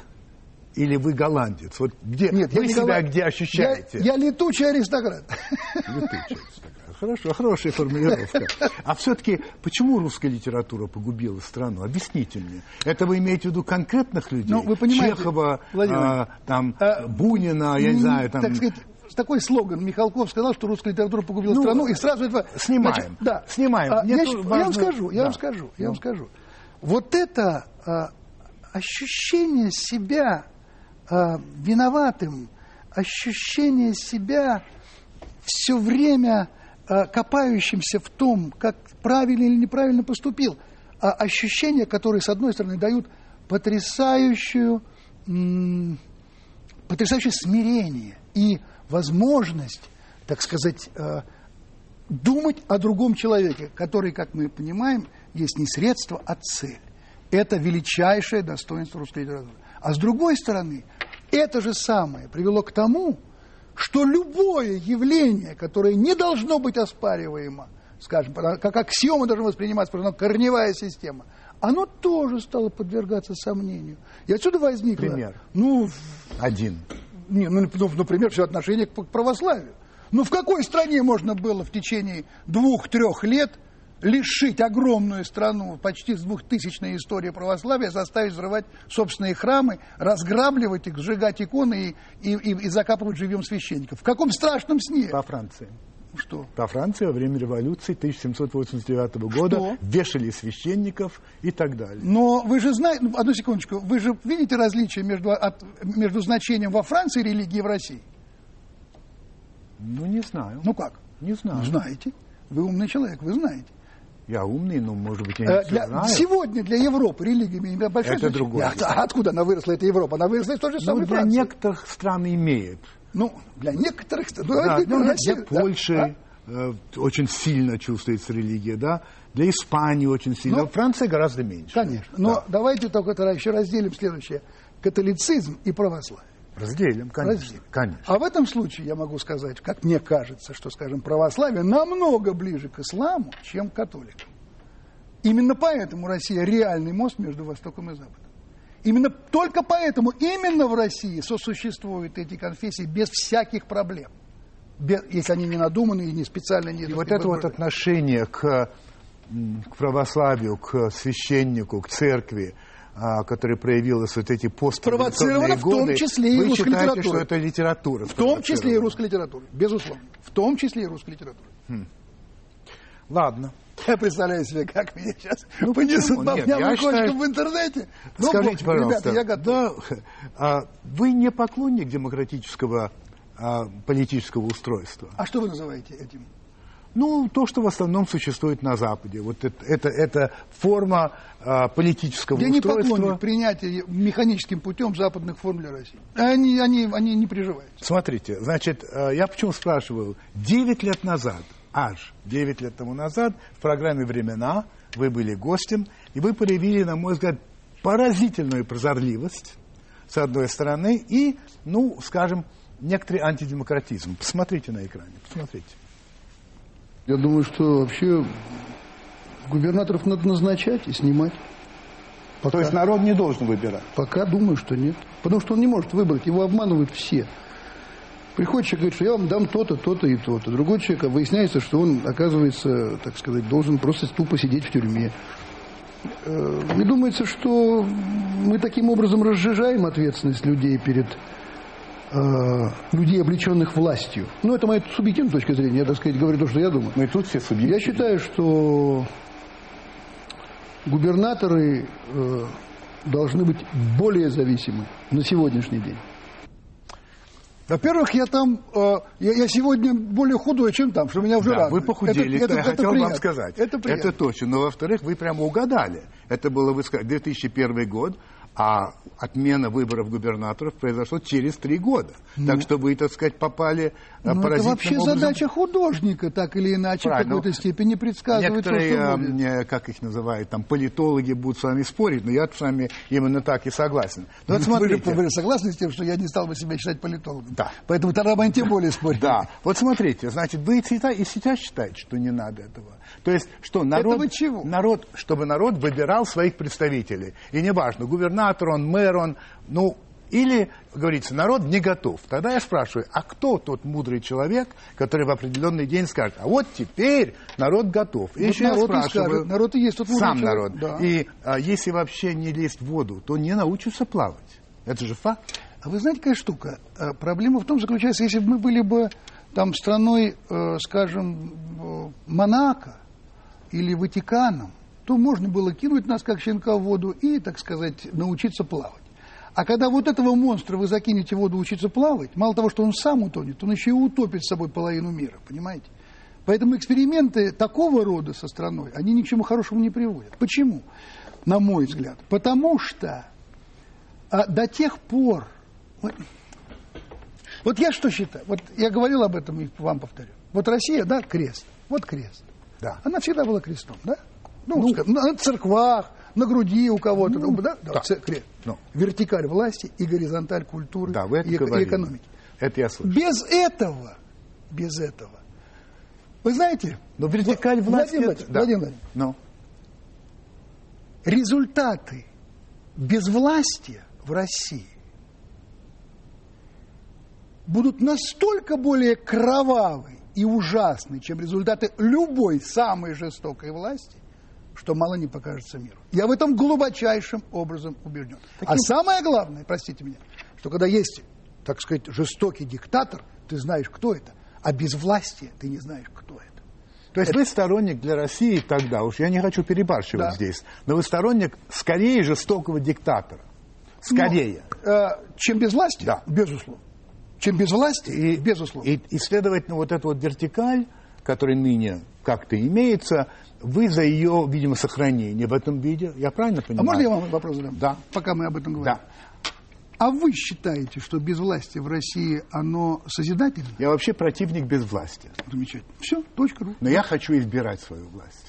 S1: или вы голландец? Вот где,
S2: Нет,
S1: вы
S2: я
S1: себя
S2: голланд-
S1: где ощущаете?
S2: Я, я летучий аристократ. [laughs]
S1: Летучий аристократ. Хорошо, хорошая формулировка. А все-таки почему русская литература погубила страну? Объясните мне. Это вы имеете в виду конкретных людей?
S2: Ну, вы понимаете,
S1: Чехова, а, там,
S2: а,
S1: Бунина, я не знаю, там...
S2: Так сказать, такой слоган. Михалков сказал, что русская литература погубила
S1: Ну,
S2: страну, и сразу это...
S1: снимаем.
S2: да.
S1: Снимаем.
S2: А, я, щ- я вам
S1: важно-
S2: скажу, я
S1: да.
S2: вам скажу, я
S1: Ну.
S2: вам скажу. Вот это а, ощущение себя а, виноватым, ощущение себя все время а, копающимся в том, как правильно или неправильно поступил, а ощущения, которые, с одной стороны, дают потрясающую, м, потрясающее смирение и возможность, так сказать, э, думать о другом человеке, который, как мы понимаем, есть не средство, а цель. Это величайшее достоинство русской литературы. А с другой стороны, это же самое привело к тому, что любое явление, которое не должно быть оспариваемо, скажем, как аксиома должно восприниматься, потому что корневая система, оно тоже стало подвергаться сомнению. И отсюда возникло...
S1: Пример.
S2: Ну,
S1: Один.
S2: Не, ну, ну, например, все отношение к православию. Ну, в какой стране можно было в течение двух-трех лет лишить огромную страну, почти с двухтысячной историей православия, заставить взрывать собственные храмы, разграбливать их, сжигать иконы и, и, и, и закапывать живьем священников? В каком страшном сне?
S1: По Франции.
S2: Что?
S1: По Франции во время революции 1789 года
S2: Что?
S1: вешали священников и так далее.
S2: Но вы же знаете, ну, одну секундочку, вы же видите различие между, от- между значением во Франции религии и в России?
S1: Ну, не знаю.
S2: Ну как?
S1: не знаю.
S2: Ну, знаете. Вы умный человек, вы знаете.
S1: Я умный, но, может быть, я не
S2: Э,
S1: всё
S2: для-
S1: знаю.
S2: сегодня для Европы религия имеет большое
S1: Это
S2: значение.
S1: другое.
S2: А, а откуда она выросла, эта Европа? Она выросла из той же
S1: Ну,
S2: самой
S1: для
S2: Франции.
S1: некоторых стран имеет.
S2: Ну, для некоторых... Ну,
S1: Да,
S2: это
S1: ну, для
S2: Россия, да.
S1: Польши э, очень сильно чувствуется религия, да. Для Испании очень сильно.
S2: Ну,
S1: Франция гораздо меньше.
S2: Конечно. Но
S1: Да.
S2: давайте только тогда еще разделим следующее. Католицизм и православие.
S1: Разделим, конечно.
S2: Разделим.
S1: конечно.
S2: А в этом случае я могу сказать, как мне кажется, что, скажем, православие намного ближе к исламу, чем к католикам. Именно поэтому Россия реальный мост между Востоком и Западом. Именно только поэтому именно в России сосуществуют эти конфессии без всяких проблем. Без- если они не надуманы и не специально не
S1: И вот это вот отношение к, к православию, к священнику, к церкви, а, которое проявилось вот эти постреволюционные
S2: в том
S1: годы,
S2: числе и русской литературой.
S1: что это литература?
S2: В том числе и русской литературы, безусловно. В том числе и русской литературы.
S1: Ладно.
S2: Я представляю себе, как меня сейчас
S1: Ну,
S2: понесут
S1: я
S2: кочкам
S1: считаю-
S2: в интернете. Ну,
S1: Скажите,
S2: бог
S1: пожалуйста,
S2: ребята, я готов.
S1: да, а, вы не поклонник демократического а, политического устройства?
S2: А что вы называете этим?
S1: Ну, то, что в основном существует на Западе. Вот это, это, это форма а, политического
S2: Я не
S1: устройства.
S2: поклонник принятия механическим путем западных форм для России. Они, они, они не приживаются.
S1: Смотрите, значит, э, я почему спрашиваю? Девять лет назад, аж девять лет тому назад, в программе «Времена» вы были гостем, и вы проявили, на мой взгляд, поразительную прозорливость, с одной стороны, и, ну, скажем, некоторый антидемократизм. Посмотрите на экране, посмотрите.
S2: Я думаю, что вообще губернаторов надо назначать и снимать. Пока,
S1: То есть народ не должен выбирать.
S2: пока думаю, что нет. Потому что он не может выбрать, его обманывают все. Приходит человек, говорит, что я вам дам то-то, то-то и то-то. Другой человек, а выясняется, что он, оказывается, так сказать, должен просто тупо сидеть в тюрьме. Э, Мне думается, что мы таким образом разжижаем ответственность людей перед э, людей, облеченных властью. Ну, это моя субъективная точка зрения. Я, так сказать, говорю то, что я думаю.
S1: Мы и тут все
S2: Я
S1: субъекты.
S2: считаю, что губернаторы э, должны быть более зависимы на сегодняшний день. Во-первых, я там, э, я, я сегодня более худой, чем там, что меня уже
S1: да,
S2: радует.
S1: вы похудели,
S2: это,
S1: это,
S2: это,
S1: я хотел
S2: приятно.
S1: вам сказать.
S2: Это, приятно.
S1: это точно. Но, во-вторых, вы прямо угадали. Это было, вы сказали, 2001 год, а отмена выборов губернаторов произошла через три года. Ну, так что вы, так сказать, попали
S2: ну, Это вообще
S1: образом.
S2: задача художника, так или иначе, Правильно. в какой-то степени предсказывать
S1: Некоторые,
S2: то, что будет.
S1: как их называют, там, политологи будут с вами спорить, но я с вами именно так и согласен. Но вот смотрите.
S2: Вы, вы согласны с тем, что я не стал бы себя считать политологом?
S1: Да.
S2: Поэтому тогда бы тем более спорить.
S1: Да. Вот смотрите, значит, вы и сейчас считаете, что не надо этого. То есть, что народ...
S2: Чего?
S1: Народ, чтобы народ выбирал своих представителей. И неважно, губернатор он, мэр он, ну, или, говорится, народ не готов. Тогда я спрашиваю, а кто тот мудрый человек, который в определенный день скажет, а вот теперь народ готов. И
S2: вот
S1: еще
S2: народ
S1: я спрашиваю,
S2: и скажет, народ и есть тот мудрый
S1: сам
S2: человек.
S1: народ.
S2: Да.
S1: И а, если вообще не лезть в воду, то не научатся плавать. Это же факт.
S2: А вы знаете, какая штука? Э, проблема в том заключается, если бы мы были бы там страной, э, скажем, э, Монако или Ватиканом, то можно было кинуть нас как щенка в воду и, так сказать, научиться плавать. А когда вот этого монстра вы закинете в воду учиться плавать, мало того, что он сам утонет, он еще и утопит с собой половину мира, понимаете? Поэтому эксперименты такого рода со страной, они ни к чему хорошему не приводят. Почему? На мой взгляд. Потому что а, до тех пор... Вот, я что считаю? Вот я говорил об этом и вам повторю. Вот Россия, да, крест. Вот крест.
S1: Да.
S2: Она всегда была крестом, да? Ну, ну скажем, на церквах, на груди у кого-то, ну, да? да. да. Крест. Ну. Вертикаль власти и горизонталь культуры
S1: да, вы это
S2: и, и экономики.
S1: Это я слышу.
S2: Без этого, без этого, вы знаете...
S1: Но вертикаль власти...
S2: Владимир,
S1: это...
S2: да. Владимир Владимирович,
S1: ну.
S2: результаты безвластия в России будут настолько более кровавы и ужасны, чем результаты любой самой жестокой власти, что мало не покажется миру. Я в этом глубочайшим образом убежден. Таким... А самое главное, простите меня, что когда есть, так сказать, жестокий диктатор, ты знаешь, кто это, а без власти ты не знаешь, кто это.
S1: То есть это... вы сторонник для России тогда, уж я не хочу перебарщивать
S2: Да.
S1: здесь, но вы сторонник скорее жестокого диктатора. Скорее.
S2: Ну, э, чем без власти?
S1: Да.
S2: Безусловно. Чем без власти?
S1: И,
S2: безусловно.
S1: И, и, следовательно, вот эта вот вертикаль, которая ныне как-то имеется, вы за ее, видимо, сохранение в этом виде. Я правильно
S2: А
S1: понимаю?
S2: можно я вам вопрос задам?
S1: Да.
S2: Пока мы об этом говорим.
S1: Да.
S2: А вы считаете, что безвластие в России, оно созидательно?
S1: Я вообще противник безвластия.
S2: Замечательно. Все, точка ру.
S1: Но я хочу избирать свою власть.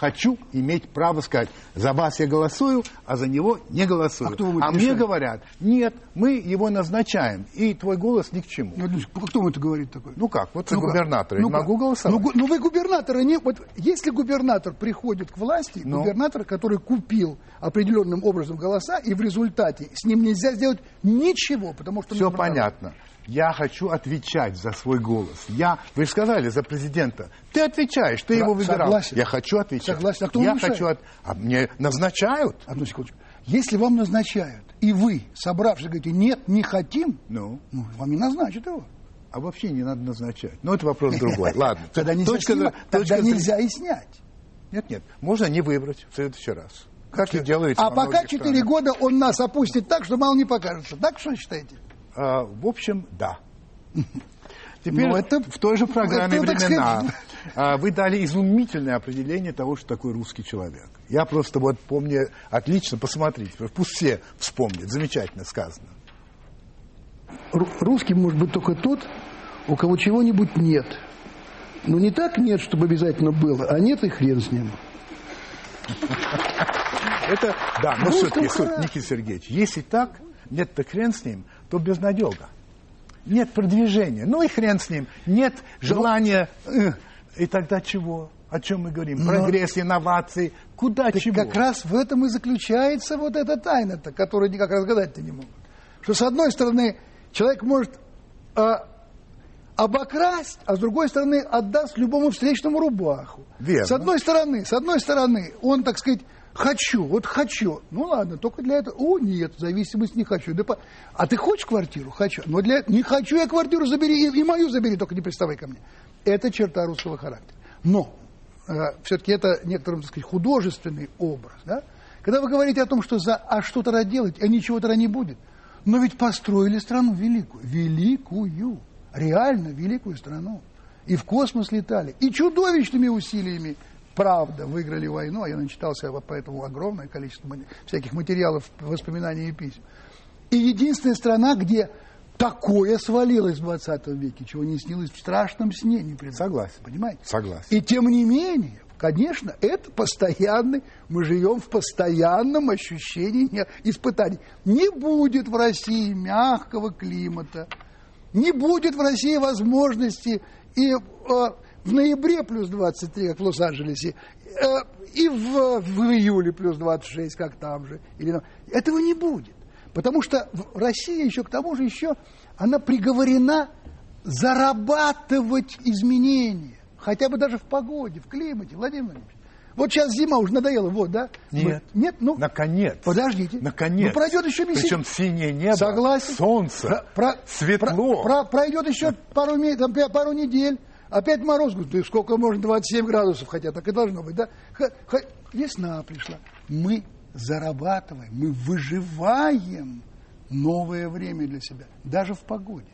S1: Хочу иметь право сказать, за вас я голосую, а за него не голосую.
S2: А кто
S1: а мне говорят, нет, мы его назначаем, и твой голос ни к чему.
S2: Ну, секунду, кто вам это говорит такое?
S1: Ну как, вот
S2: Ну
S1: губернатор,
S2: Ну
S1: могу голосовать.
S2: Ну, ну вы губернатора не... Вот если губернатор приходит к власти,
S1: Ну.
S2: губернатор, который купил определенным образом голоса, и в результате с ним нельзя сделать ничего, потому что...
S1: Все понятно. Я хочу отвечать за свой голос. Я, вы же сказали за президента. Ты отвечаешь, ты
S2: Да,
S1: его выбирал.
S2: согласен.
S1: Я хочу отвечать.
S2: Согласен. А кто
S1: Я хочу от... А мне назначают?
S2: Одну секундочку. Если вам назначают, и вы, собравшись, говорите, нет, не хотим,
S1: Ну,
S2: ну, вам не назначат его.
S1: а вообще не надо назначать. Но это вопрос другой. [laughs] Ладно.
S2: Тогда нельзя,
S1: Точка-
S2: снимать,
S1: точка
S2: тогда
S1: зрения-
S2: нельзя и снять.
S1: Нет, нет. Можно не выбрать в следующий раз. Как и делается
S2: А пока
S1: многих
S2: 4
S1: странах.
S2: года он нас опустит так, что мало не покажется. Так что считаете?
S1: А, в общем, да. [laughs] Теперь
S2: Ну, это-
S1: в той же программе
S2: это, так
S1: «Времена»
S2: сказать- [laughs]
S1: а, вы дали изумительное определение того, что такое русский человек. Я просто вот помню отлично, посмотрите, пусть все вспомнят, замечательно сказано.
S2: Ру- Русский может быть только тот, у кого чего-нибудь нет. Но не так нет, чтобы обязательно было, а нет и хрен с ним.
S1: Это, да, но все-таки. Никита Сергеевич, если так, нет, то хрен с ним, то безнадега. Нет продвижения, ну и хрен с ним. Нет желания, э, и тогда чего? О чем мы говорим?
S2: Но-
S1: Прогресс, инновации, куда
S2: Так
S1: чего?
S2: как раз в этом и заключается вот эта тайна-то, которую никак разгадать-то не могут. Что с одной стороны человек может а, обокрасть, а с другой стороны отдаст любому встречному рубаху.
S1: Верно.
S2: С одной стороны, с одной стороны, он, так сказать, хочу, вот хочу. Ну ладно, только для этого. О, нет, зависимость не хочу. Да по- А ты хочешь квартиру? Хочу. Но для не хочу я квартиру, забери, и, и мою забери, только не приставай ко мне. Это черта русского характера. Но все-таки это некоторым, так сказать, художественный образ. Да? Когда вы говорите о том, что за а что тогда делать, а ничего тогда не будет, Но ведь построили страну великую, великую, реально великую страну. И в космос летали, и чудовищными усилиями, правда, выиграли войну, а я начитался по этому огромное количество всяких материалов, воспоминаний и писем. И единственная страна, где такое свалилось в 20 веке, чего не снилось в страшном сне. Не
S1: Согласен.
S2: Понимаете?
S1: Согласен.
S2: И тем не менее, конечно, это постоянный, мы живем в постоянном ощущении испытаний. Не будет в России мягкого климата, не будет в России возможности и э, в ноябре плюс 23, как в Лос-Анджелесе, э, и в, в июле плюс 26, как там же. Или, этого не будет. Потому что Россия еще к тому же еще, она приговорена зарабатывать изменения. Хотя бы даже в погоде, в климате, Владимир Владимирович. Вот сейчас зима уже надоела, вот, да?
S1: Нет.
S2: Мы, нет, ну.
S1: Наконец.
S2: Подождите.
S1: Наконец.
S2: Ну, пройдет еще месяц.
S1: Причем синее небо,
S2: Согласен.
S1: солнце,
S2: про,
S1: светло.
S2: Про, про, пройдет еще пару, там, пару недель, опять мороз. Говорит, сколько можно, 27 градусов, хотя так и должно быть, да? Х, х, весна пришла. Мы зарабатываем, мы выживаем новое время для себя, даже в погоде.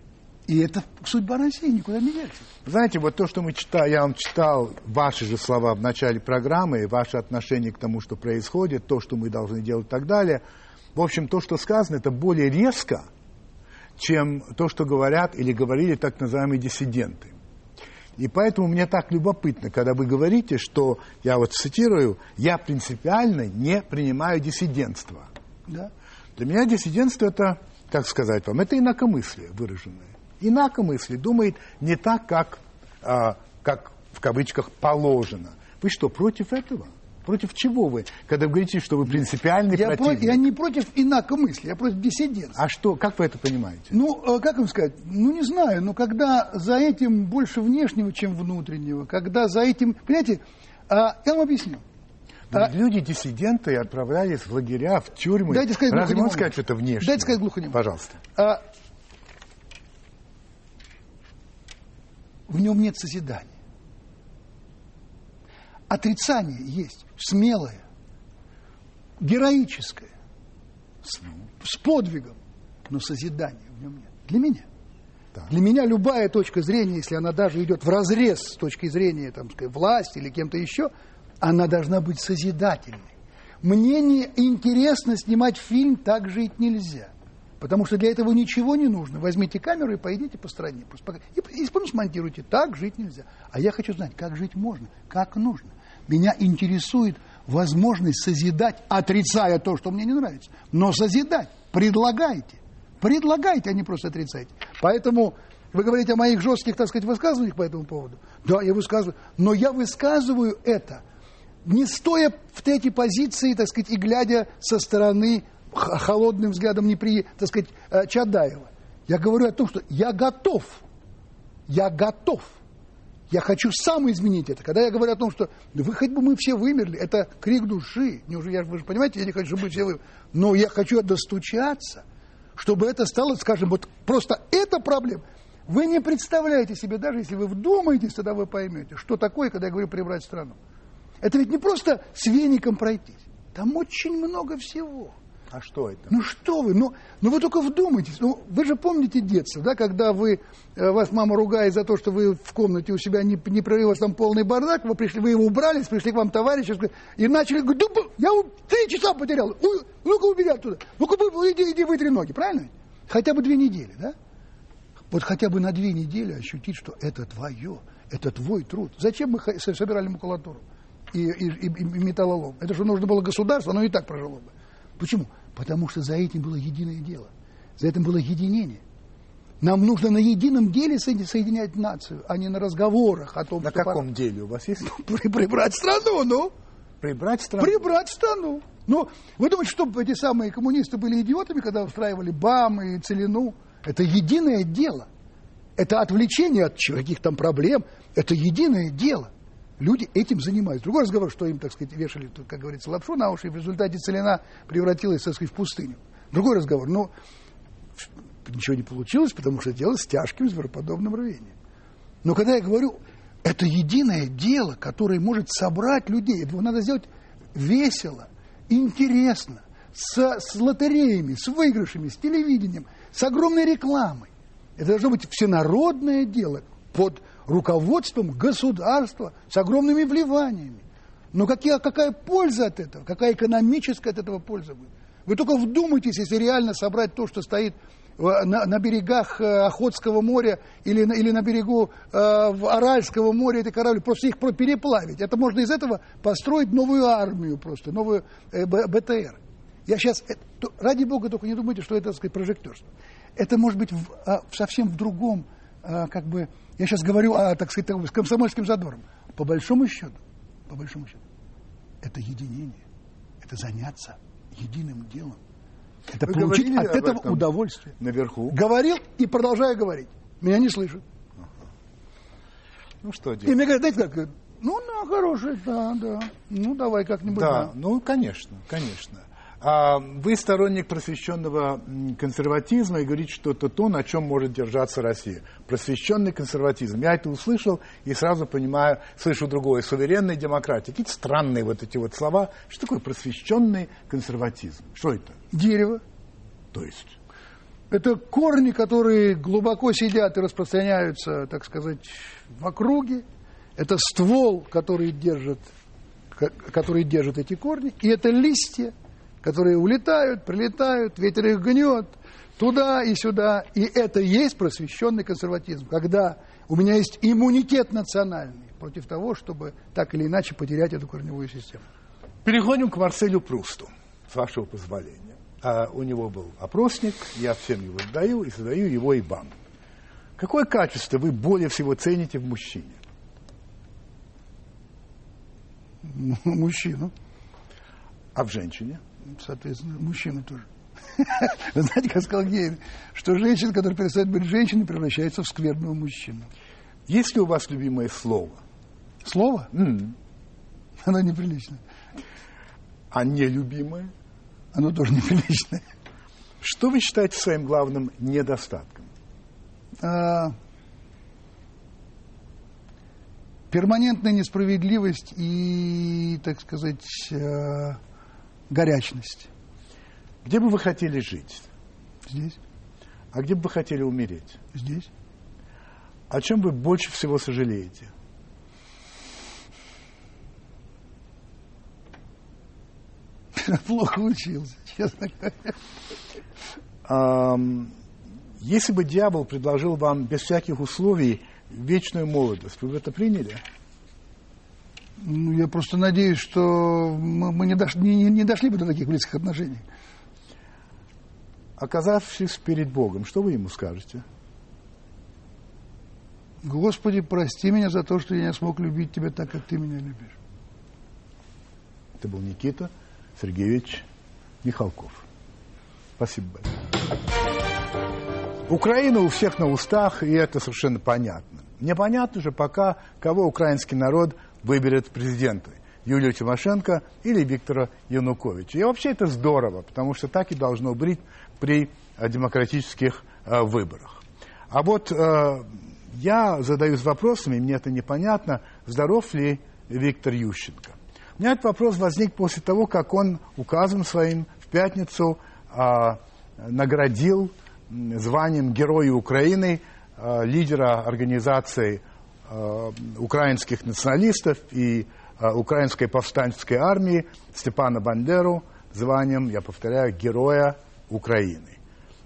S2: И это судьба России, никуда не деться.
S1: Знаете, вот то, что мы читали, я вам читал ваши же слова в начале программы, ваше отношение к тому, что происходит, то, что мы должны делать и так далее. В общем, то, что сказано, это более резко, чем то, что говорят или говорили так называемые диссиденты. И поэтому мне так любопытно, когда вы говорите, что, я вот цитирую, я принципиально не принимаю диссидентство. Да? Для меня диссидентство это, как сказать вам, это инакомыслие выраженное. Инакомыслие думает не так, как, а, как в кавычках положено. Вы что, против этого? Против чего вы, когда вы говорите, что вы принципиальный
S2: я
S1: противник?
S2: Против, я не против инакомыслия, я против диссидентства.
S1: А что, как вы это понимаете?
S2: Ну, э, как вам сказать, ну не знаю, но когда за этим больше внешнего, чем внутреннего, когда за этим, понимаете, а, я вам объясню.
S1: А, люди диссиденты отправлялись в лагеря, в тюрьмы.
S2: Дайте сказать
S1: Разве можно сказать, что это внешне?
S2: Дайте сказать глухонемо.
S1: Пожалуйста.
S2: А, в нем нет созидания. Отрицание есть, смелое, героическое, с, с подвигом, но созидания в нем нет. Для меня. Да. Для меня любая точка зрения, если она даже идет в разрез с точки зрения там, сказать, власти или кем-то еще, она должна быть созидательной. Мне не интересно снимать фильм «Так жить нельзя». Потому что для этого ничего не нужно. Возьмите камеру и пойдите по стране. И, и, и смонтируйте. Так жить нельзя. А я хочу знать, как жить можно, как нужно. Меня интересует возможность созидать, отрицая то, что мне не нравится. Но созидать. Предлагайте. Предлагайте, а не просто отрицайте. Поэтому вы говорите о моих жестких, так сказать, высказываниях по этому поводу. Да, я высказываю. Но я высказываю это, не стоя в третьей позиции, так сказать, и глядя со стороны холодным взглядом не при, так сказать, э, Чадаева. Я говорю о том, что я готов. Я готов. Я хочу сам изменить это. Когда я говорю о том, что вы хоть бы мы все вымерли, это крик души. Неужели, я, вы же понимаете, я не хочу, чтобы мы все вымерли. Но я хочу достучаться, чтобы это стало, скажем, вот просто эта проблема. Вы не представляете себе, даже если вы вдумаетесь, тогда вы поймете, что такое, когда я говорю прибрать страну. Это ведь не просто с веником пройтись. Там очень много всего.
S1: А что это?
S2: Ну что вы, ну, ну вы только вдумайтесь. Ну, вы же помните детство, да, когда вы, э, вас мама ругает за то, что вы в комнате у себя не, не прорывалось там полный бардак, вы пришли, вы его убрали, пришли к вам товарищи и начали говорить, да, я три часа потерял, ну-ка убери оттуда, ну-ка иди, иди вытри ноги, правильно? Хотя бы две недели, да? Вот хотя бы на две недели ощутить, что это твое, это твой труд. Зачем мы собирали макулатуру и, и, и металлолом? Это же нужно было государство, оно и так прожило бы. Почему? Потому что за этим было единое дело. За этим было единение. Нам нужно на едином деле соединять нацию, а не на разговорах о том,
S1: на
S2: что...
S1: На каком пора... деле у вас есть? [laughs]
S2: Прибрать страну, ну.
S1: Прибрать страну?
S2: Прибрать страну. Ну, вы думаете, что эти самые коммунисты были идиотами, когда устраивали БАМ и Целину? Это единое дело. Это отвлечение от каких-то там проблем. Это единое дело. Люди этим занимаются. Другой разговор, что им, так сказать, вешали, как говорится, лапшу на уши, и в результате целина превратилась, так сказать, в пустыню. Другой разговор. Но ничего не получилось, потому что дело с тяжким звероподобным рвением. Но когда я говорю, это единое дело, которое может собрать людей, его надо сделать весело, интересно, с, с лотереями, с выигрышами, с телевидением, с огромной рекламой. Это должно быть всенародное дело под руководством государства с огромными вливаниями. Но какие, какая польза от этого? Какая экономическая от этого польза будет? Вы только вдумайтесь, если реально собрать то, что стоит на, на берегах э, Охотского моря или на, или на берегу э, Аральского моря эти корабли, просто их переплавить. Это можно из этого построить новую армию просто, новую э, БТР. Я сейчас, это, ради бога, только не думайте, что это, так сказать, прожектерство. Это может быть в, а, совсем в другом, как бы, я сейчас говорю о, так сказать, с комсомольским задором. По большому счету, по большому счету, это единение, это заняться единым делом. Это Вы получить от этого удовольствие.
S1: Наверху.
S2: Говорил и продолжаю говорить. Меня не слышат.
S1: Ну что делать?
S2: И мне говорят, знаете как, ну, ну, хороший, да, да. Ну, давай как-нибудь.
S1: Да, да, ну, конечно, конечно. А вы сторонник просвещенного консерватизма и говорите, что это то, на чем может держаться Россия. Просвещенный консерватизм. Я это услышал и сразу понимаю, слышу другое. Суверенная демократия. Какие-то странные вот эти вот слова. Что такое просвещенный консерватизм? Что это?
S2: Дерево.
S1: То есть?
S2: Это корни, которые глубоко сидят и распространяются, так сказать, в округе. Это ствол, который держит, который держит эти корни. И это листья, которые улетают, прилетают, ветер их гнет туда и сюда. И это есть просвещенный консерватизм, когда у меня есть иммунитет национальный против того, чтобы так или иначе потерять эту корневую систему.
S1: Переходим к Марселю Прусту, с вашего позволения. А у него был опросник, я всем его сдаю и задаю его и вам. Какое качество вы более всего цените в мужчине?
S2: Мужчину.
S1: А в женщине?
S2: Соответственно, мужчины тоже. [laughs] Вы знаете, как сказал Гейн, что женщина, которая перестает быть женщиной, превращается в скверного мужчину.
S1: Есть ли у вас любимое слово?
S2: Слово? Mm. Оно неприличное.
S1: А нелюбимое?
S2: Оно тоже неприличное.
S1: Что вы считаете своим главным недостатком? А,
S2: перманентная несправедливость и, так сказать, а, горячность.
S1: Где бы вы хотели жить?
S2: Здесь.
S1: А где бы вы хотели умереть?
S2: Здесь.
S1: О чем вы больше всего сожалеете? [laughs]
S2: Плохо учился, честно
S1: говоря. Если бы дьявол предложил вам без всяких условий вечную молодость, вы бы это приняли?
S2: Ну, я просто надеюсь, что мы, мы не, дош, не, не дошли бы до таких близких отношений.
S1: Оказавшись перед Богом, что вы ему скажете?
S2: Господи, прости меня за то, что я не смог любить тебя так, как ты меня любишь.
S1: Это был Никита Сергеевич Михалков. Спасибо большое. Украина у всех на устах, и это совершенно понятно. Непонятно же пока, кого украинский народ выберет президента. Юлию Тимошенко или Виктора Януковича. И вообще это здорово, потому что так и должно быть при э, демократических э, выборах. А вот э, я задаюсь вопросами, мне это непонятно, здоров ли Виктор Ющенко. У меня этот вопрос возник после того, как он указом своим в пятницу э, наградил званием Героя Украины э, лидера организации украинских националистов и э, украинской повстанческой армии Степана Бандеру званием, я повторяю, Героя Украины.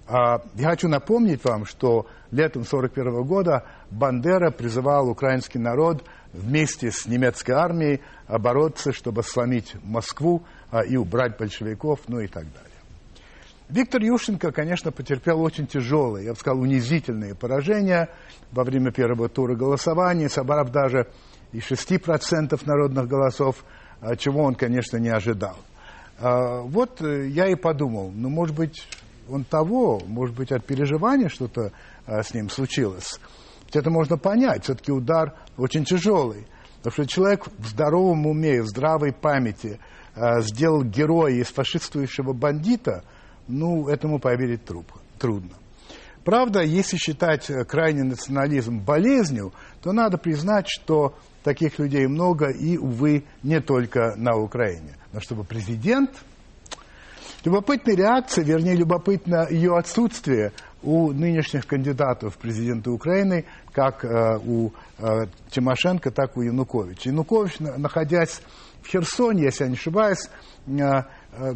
S1: А, я хочу напомнить вам, что летом 1941 года Бандера призывал украинский народ вместе с немецкой армией бороться, чтобы сломить Москву а, и убрать большевиков, ну и так далее. Виктор Ющенко, конечно, потерпел очень тяжелые, я бы сказал, унизительные поражения во время первого тура голосования, собрав даже и 6% народных голосов, а, чего он, конечно, не ожидал. А, вот э, я и подумал, ну, может быть, он того, может быть, от переживания что-то а, с ним случилось. Ведь это можно понять, все-таки удар очень тяжелый. Потому что человек в здоровом уме, в здравой памяти сделал героя из фашистующего бандита – ну, этому поверить трудно. Правда, если считать э, крайний национализм болезнью, то надо признать, что таких людей много и, увы, не только на Украине. Но чтобы президент... Любопытная реакция, вернее, любопытно ее отсутствие у нынешних кандидатов в президенты Украины, как э, у э, Тимошенко, так и у Януковича. Янукович, находясь в Херсоне, если я не ошибаюсь, э,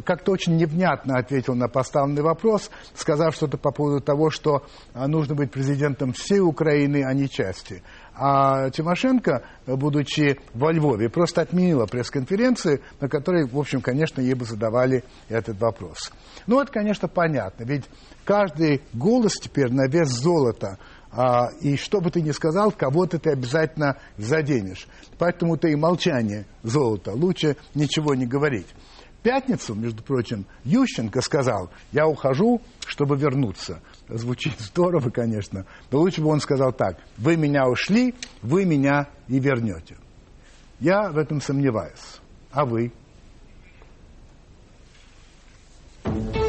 S1: как-то очень невнятно ответил на поставленный вопрос, сказав что-то по поводу того, что э, нужно быть президентом всей Украины, а не части. А Тимошенко, будучи во Львове, просто отменила пресс-конференции, на которой, в общем, конечно, ей бы задавали этот вопрос. Ну, это, конечно, понятно, ведь каждый голос теперь на вес золота. А, и что бы ты ни сказал, кого-то ты обязательно заденешь. Поэтому-то и молчание золото. Лучше ничего не говорить пятницу, между прочим, Ющенко сказал, я ухожу, чтобы вернуться. Звучит здорово, конечно, но лучше бы он сказал так, вы меня ушли, вы меня и вернете. Я в этом сомневаюсь. А вы? thank you